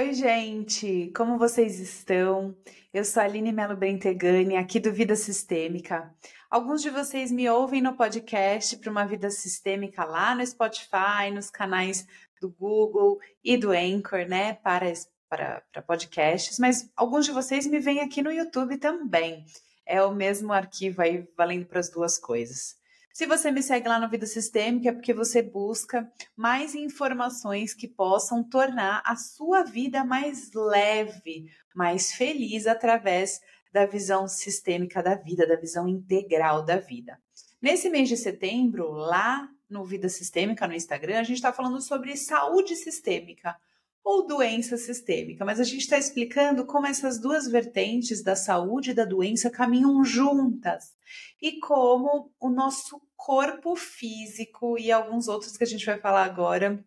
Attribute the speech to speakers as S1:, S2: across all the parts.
S1: Oi, gente, como vocês estão? Eu sou a Aline Melo Bentegani, aqui do Vida Sistêmica. Alguns de vocês me ouvem no podcast para uma vida sistêmica lá no Spotify, nos canais do Google e do Anchor, né, para, para, para podcasts, mas alguns de vocês me veem aqui no YouTube também. É o mesmo arquivo aí, valendo para as duas coisas. Se você me segue lá no Vida Sistêmica, é porque você busca mais informações que possam tornar a sua vida mais leve, mais feliz através da visão sistêmica da vida, da visão integral da vida. Nesse mês de setembro, lá no Vida Sistêmica no Instagram, a gente está falando sobre saúde sistêmica ou doença sistêmica, mas a gente está explicando como essas duas vertentes da saúde e da doença caminham juntas e como o nosso corpo físico e alguns outros que a gente vai falar agora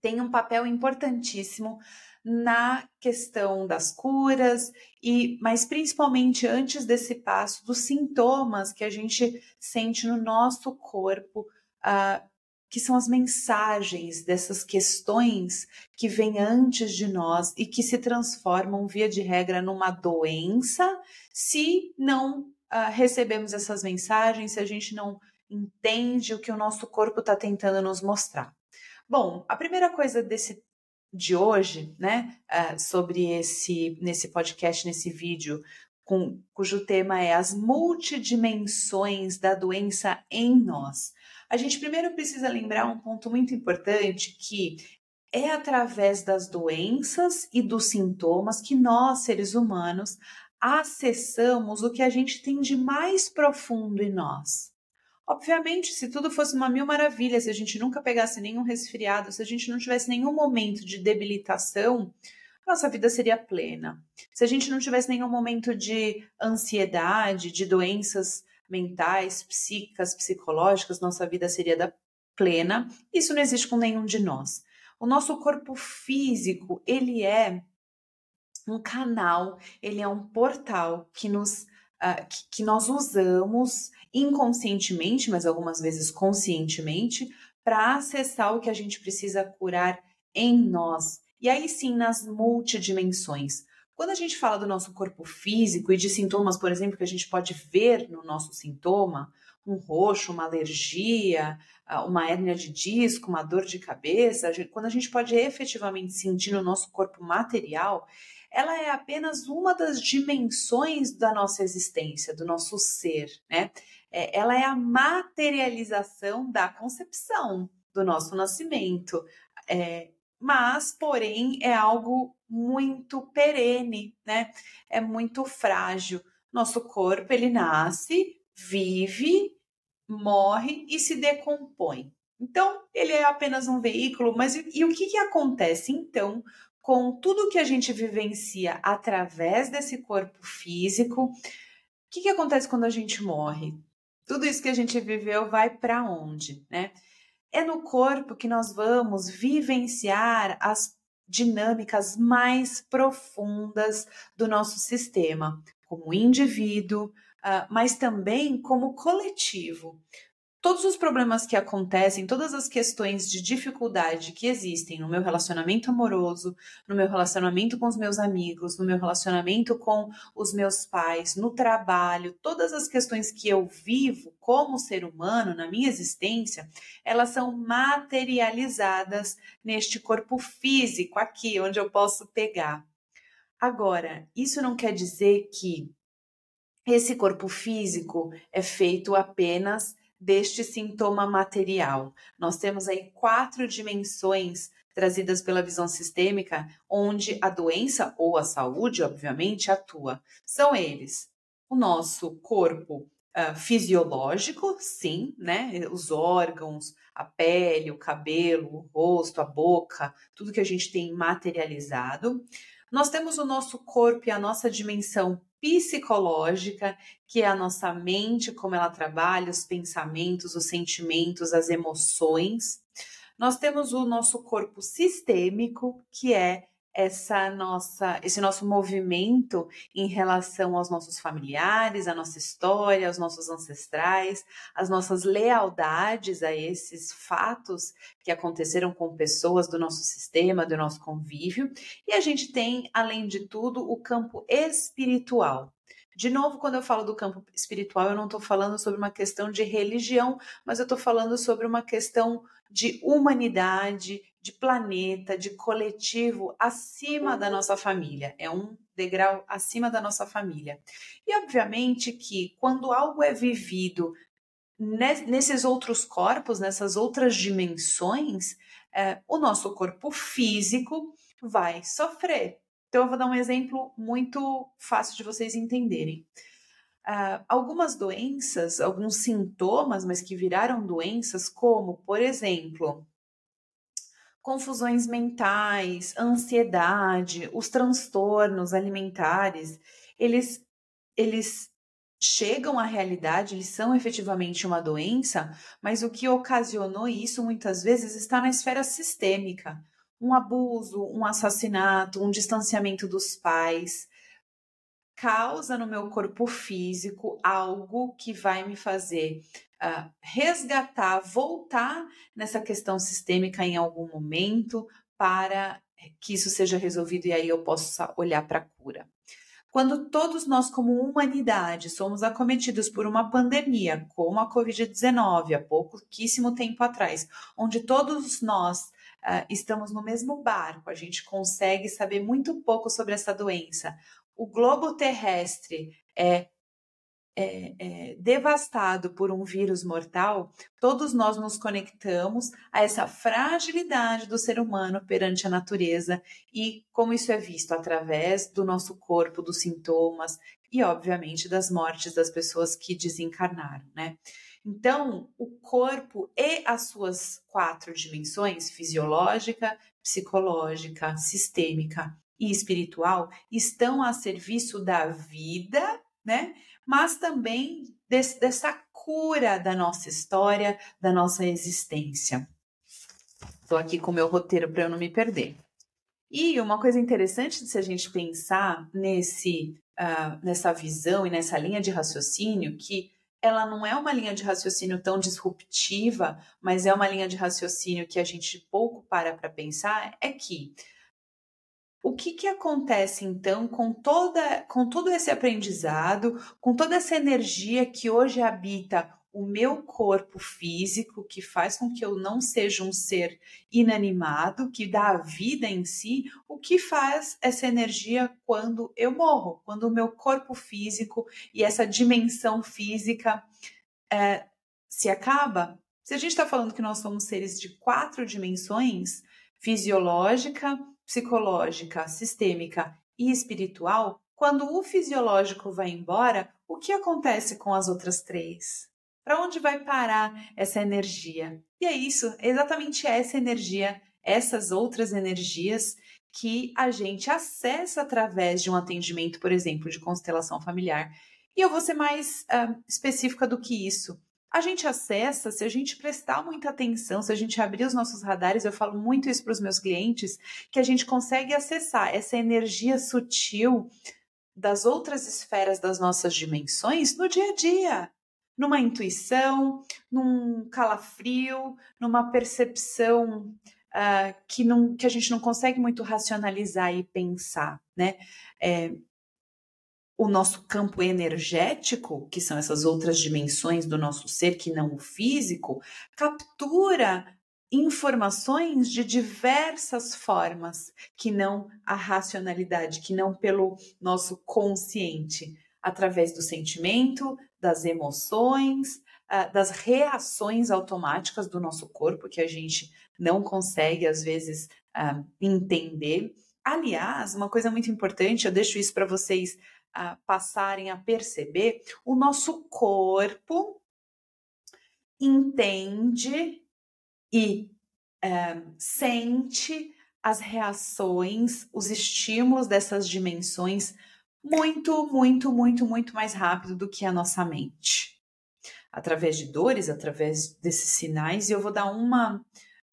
S1: tem um papel importantíssimo na questão das curas e, mas principalmente antes desse passo, dos sintomas que a gente sente no nosso corpo uh, que são as mensagens dessas questões que vêm antes de nós e que se transformam, via de regra, numa doença se não uh, recebemos essas mensagens, se a gente não entende o que o nosso corpo está tentando nos mostrar. Bom, a primeira coisa desse de hoje, né, uh, sobre esse nesse podcast, nesse vídeo, com, cujo tema é as multidimensões da doença em nós a gente primeiro precisa lembrar um ponto muito importante que é através das doenças e dos sintomas que nós, seres humanos, acessamos o que a gente tem de mais profundo em nós. Obviamente, se tudo fosse uma mil maravilhas, se a gente nunca pegasse nenhum resfriado, se a gente não tivesse nenhum momento de debilitação, nossa vida seria plena. Se a gente não tivesse nenhum momento de ansiedade, de doenças mentais, psíquicas, psicológicas, nossa vida seria da plena. Isso não existe com nenhum de nós. O nosso corpo físico, ele é um canal, ele é um portal que nos uh, que, que nós usamos inconscientemente, mas algumas vezes conscientemente, para acessar o que a gente precisa curar em nós. E aí sim nas multidimensões. Quando a gente fala do nosso corpo físico e de sintomas, por exemplo, que a gente pode ver no nosso sintoma, um roxo, uma alergia, ah, uma hérnia de disco, uma dor de cabeça, quando a gente pode efetivamente sentir no nosso corpo material, ela é apenas uma das dimensões da nossa existência, do nosso ser, né? É, ela é a materialização da concepção do nosso nascimento. É, mas, porém, é algo muito perene, né? É muito frágil. Nosso corpo, ele nasce, vive, morre e se decompõe. Então, ele é apenas um veículo, mas e, e o que, que acontece então com tudo que a gente vivencia através desse corpo físico? O que, que acontece quando a gente morre? Tudo isso que a gente viveu vai para onde, né? É no corpo que nós vamos vivenciar as dinâmicas mais profundas do nosso sistema, como indivíduo, uh, mas também como coletivo todos os problemas que acontecem, todas as questões de dificuldade que existem no meu relacionamento amoroso, no meu relacionamento com os meus amigos, no meu relacionamento com os meus pais, no trabalho, todas as questões que eu vivo como ser humano na minha existência, elas são materializadas neste corpo físico aqui, onde eu posso pegar. Agora, isso não quer dizer que esse corpo físico é feito apenas deste sintoma material. Nós temos aí quatro dimensões trazidas pela visão sistêmica, onde a doença ou a saúde, obviamente, atua. São eles: o nosso corpo uh, fisiológico, sim, né? Os órgãos, a pele, o cabelo, o rosto, a boca, tudo que a gente tem materializado. Nós temos o nosso corpo e a nossa dimensão psicológica, que é a nossa mente, como ela trabalha, os pensamentos, os sentimentos, as emoções. Nós temos o nosso corpo sistêmico, que é essa nossa, esse nosso movimento em relação aos nossos familiares, à nossa história, aos nossos ancestrais, as nossas lealdades a esses fatos que aconteceram com pessoas do nosso sistema, do nosso convívio. E a gente tem, além de tudo, o campo espiritual. De novo, quando eu falo do campo espiritual, eu não estou falando sobre uma questão de religião, mas eu estou falando sobre uma questão de humanidade, de planeta, de coletivo acima da nossa família. É um degrau acima da nossa família. E obviamente que quando algo é vivido nesses outros corpos, nessas outras dimensões, é, o nosso corpo físico vai sofrer. Então, eu vou dar um exemplo muito fácil de vocês entenderem. Uh, algumas doenças, alguns sintomas, mas que viraram doenças, como, por exemplo, confusões mentais, ansiedade, os transtornos alimentares, eles, eles chegam à realidade, eles são efetivamente uma doença, mas o que ocasionou isso muitas vezes está na esfera sistêmica. Um abuso, um assassinato, um distanciamento dos pais, causa no meu corpo físico algo que vai me fazer resgatar, voltar nessa questão sistêmica em algum momento para que isso seja resolvido e aí eu possa olhar para a cura. Quando todos nós, como humanidade, somos acometidos por uma pandemia, como a Covid-19, há pouquíssimo tempo atrás, onde todos nós uh, estamos no mesmo barco, a gente consegue saber muito pouco sobre essa doença, o globo terrestre é, é, é, devastado por um vírus mortal, todos nós nos conectamos a essa fragilidade do ser humano perante a natureza e como isso é visto através do nosso corpo, dos sintomas e, obviamente, das mortes das pessoas que desencarnaram, né? Então, o corpo e as suas quatro dimensões fisiológica, psicológica, sistêmica e espiritual estão a serviço da vida, né? Mas também desse, dessa cura da nossa história, da nossa existência. Estou aqui com o meu roteiro para eu não me perder. E uma coisa interessante de se a gente pensar nesse, uh, nessa visão e nessa linha de raciocínio, que ela não é uma linha de raciocínio tão disruptiva, mas é uma linha de raciocínio que a gente pouco para para pensar, é que o que, que acontece então com toda com todo esse aprendizado, com toda essa energia que hoje habita o meu corpo físico, que faz com que eu não seja um ser inanimado, que dá a vida em si, o que faz essa energia quando eu morro, quando o meu corpo físico e essa dimensão física é, se acaba? Se a gente está falando que nós somos seres de quatro dimensões, fisiológica, psicológica, sistêmica e espiritual, quando o fisiológico vai embora, o que acontece com as outras três? Para onde vai parar essa energia? E é isso, exatamente essa energia, essas outras energias que a gente acessa através de um atendimento, por exemplo, de constelação familiar. E eu vou ser mais uh, específica do que isso a gente acessa, se a gente prestar muita atenção, se a gente abrir os nossos radares, eu falo muito isso para os meus clientes, que a gente consegue acessar essa energia sutil das outras esferas das nossas dimensões no dia a dia, numa intuição, num calafrio, numa percepção uh, que, não, que a gente não consegue muito racionalizar e pensar, né? É, o nosso campo energético, que são essas outras dimensões do nosso ser que não o físico, captura informações de diversas formas, que não a racionalidade, que não pelo nosso consciente, através do sentimento, das emoções, ah, das reações automáticas do nosso corpo, que a gente não consegue, às vezes, ah, entender. Aliás, uma coisa muito importante, eu deixo isso para vocês a passarem a perceber, o nosso corpo entende e é, sente as reações, os estímulos dessas dimensões muito, muito, muito, muito mais rápido do que a nossa mente. Através de dores, através desses sinais, e eu vou dar uma,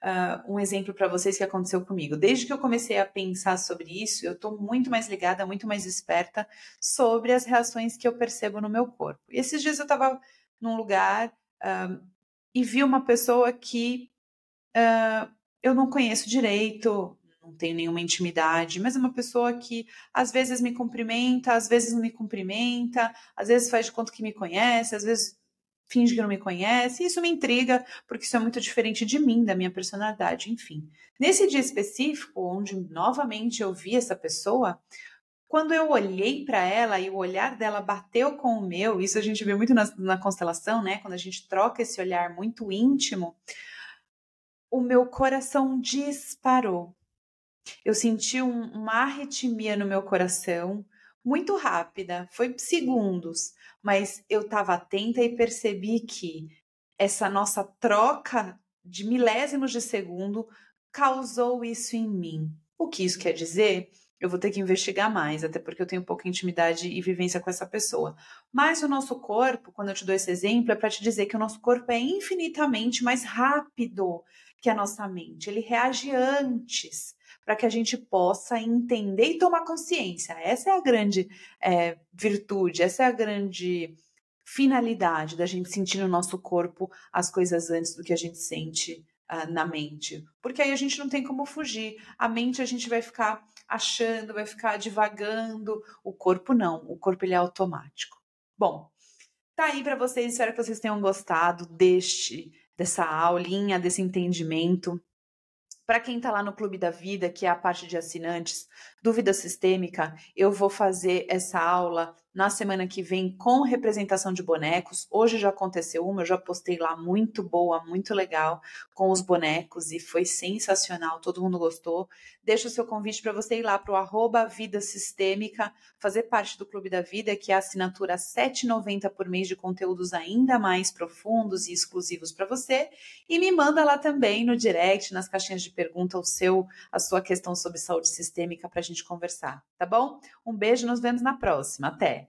S1: uh, um exemplo para vocês que aconteceu comigo. Desde que eu comecei a pensar sobre isso, eu estou muito mais ligada, muito mais esperta sobre as reações que eu percebo no meu corpo. E esses dias eu estava num lugar uh, e vi uma pessoa que uh, eu não conheço direito, não tenho nenhuma intimidade, mas é uma pessoa que às vezes me cumprimenta, às vezes não me cumprimenta, às vezes faz de conta que me conhece, às vezes finge que não me conhece. Isso me intriga, porque isso é muito diferente de mim, da minha personalidade, enfim. Nesse dia específico, onde novamente eu vi essa pessoa, quando eu olhei para ela e o olhar dela bateu com o meu, isso a gente vê muito na, na constelação, né? Quando a gente troca esse olhar muito íntimo, o meu coração disparou. Eu senti um, uma arritmia no meu coração, muito rápida, foi segundos, mas eu estava atenta e percebi que essa nossa troca de milésimos de segundo causou isso em mim. O que isso quer dizer? Eu vou ter que investigar mais, até porque eu tenho pouca intimidade e vivência com essa pessoa. Mas o nosso corpo, quando eu te dou esse exemplo, é para te dizer que o nosso corpo é infinitamente mais rápido que a nossa mente. Ele reage antes para que a gente possa entender e tomar consciência. Essa é a grande é, virtude, essa é a grande finalidade da gente sentir no nosso corpo as coisas antes do que a gente sente uh, na mente. Porque aí a gente não tem como fugir. A mente a gente vai ficar achando, vai ficar divagando. O corpo não, o corpo ele é automático. Bom, tá aí para vocês, espero que vocês tenham gostado deste dessa aulinha, desse entendimento. Para quem está lá no Clube da Vida, que é a parte de assinantes, dúvida sistêmica, eu vou fazer essa aula na semana que vem com representação de bonecos. Hoje já aconteceu uma, eu já postei lá muito boa, muito legal com os bonecos e foi sensacional, todo mundo gostou. Deixa o seu convite para você ir lá para o Vida Sistêmica, fazer parte do Clube da Vida, que é a assinatura R$ 7,90 por mês de conteúdos ainda mais profundos e exclusivos para você. E me manda lá também no direct, nas caixinhas de pergunta, o seu, a sua questão sobre saúde sistêmica para a gente conversar, tá bom? Um beijo, nos vemos na próxima. Até!